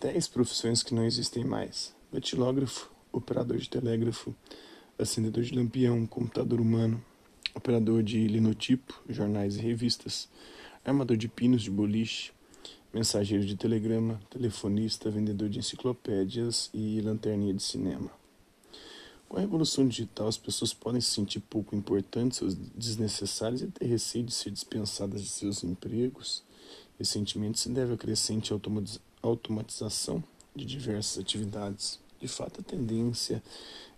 10 profissões que não existem mais: datilógrafo, operador de telégrafo, acendedor de lampião, computador humano, operador de linotipo, jornais e revistas, armador de pinos de boliche, mensageiro de telegrama, telefonista, vendedor de enciclopédias e lanterninha de cinema. Com a revolução digital, as pessoas podem se sentir pouco importantes ou desnecessárias e ter receio de ser dispensadas de seus empregos. Esse sentimento se deve à crescente automatização de diversas atividades. De fato, a tendência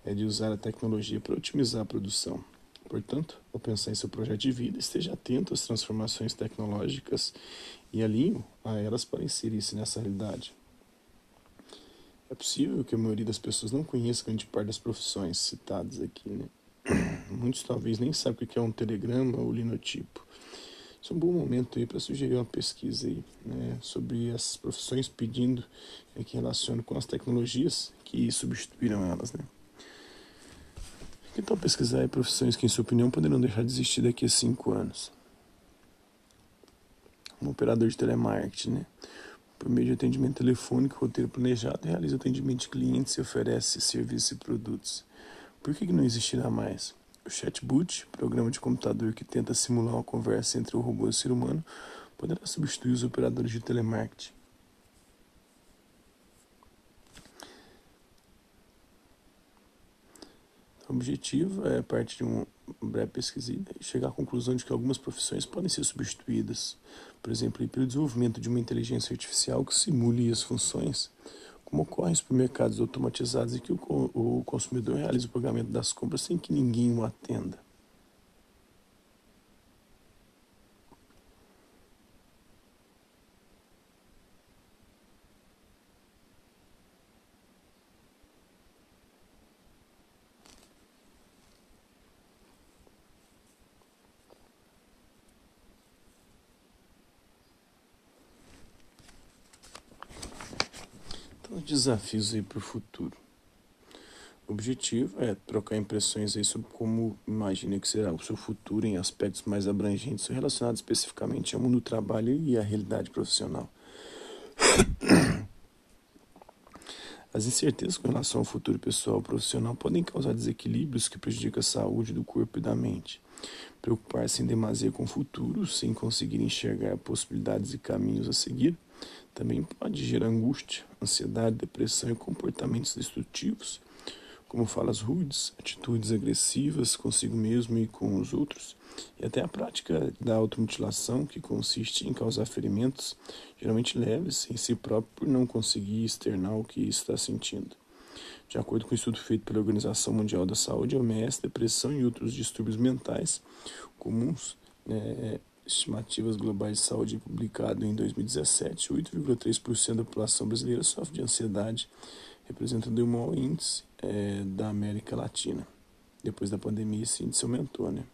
é de usar a tecnologia para otimizar a produção. Portanto, ao pensar em seu projeto de vida, esteja atento às transformações tecnológicas e alinhe a elas para inserir-se nessa realidade. É possível que a maioria das pessoas não conheça grande parte das profissões citadas aqui, né? Muitos talvez nem sabem o que é um telegrama ou linotipo. Isso é um bom momento aí para sugerir uma pesquisa aí, né, sobre essas profissões, pedindo é, que relacione com as tecnologias que substituíram elas, né. Tal pesquisar aí profissões que, em sua opinião, poderão deixar de existir daqui a cinco anos? Um operador de telemarketing, né? Por meio de atendimento telefônico, roteiro planejado, realiza atendimento de clientes e oferece serviços e produtos. Por que, que não existirá mais? O chatbot, programa de computador que tenta simular uma conversa entre o robô e o ser humano, poderá substituir os operadores de telemarketing. O objetivo é, a partir de uma breve pesquisa, chegar à conclusão de que algumas profissões podem ser substituídas, por exemplo, pelo desenvolvimento de uma inteligência artificial que simule as funções como ocorre em supermercados automatizados e que o, o consumidor realiza o pagamento das compras sem que ninguém o atenda. Desafios aí para o futuro. O objetivo é trocar impressões aí sobre como imagina que será o seu futuro em aspectos mais abrangentes relacionados especificamente ao mundo do trabalho e à realidade profissional. As incertezas com relação ao futuro pessoal e profissional podem causar desequilíbrios que prejudicam a saúde do corpo e da mente. Preocupar-se em demasia com o futuro, sem conseguir enxergar possibilidades e caminhos a seguir, também pode gerar angústia, ansiedade, depressão e comportamentos destrutivos, como falas rudes, atitudes agressivas consigo mesmo e com os outros, e até a prática da automutilação, que consiste em causar ferimentos, geralmente leves, em si próprio por não conseguir externar o que está sentindo. De acordo com o um estudo feito pela Organização Mundial da Saúde, a OMS, depressão e outros distúrbios mentais comuns né, estimativas globais de saúde publicado em 2017, 8,3% da população brasileira sofre de ansiedade, representando o maior índice é, da América Latina. Depois da pandemia, esse índice aumentou, né?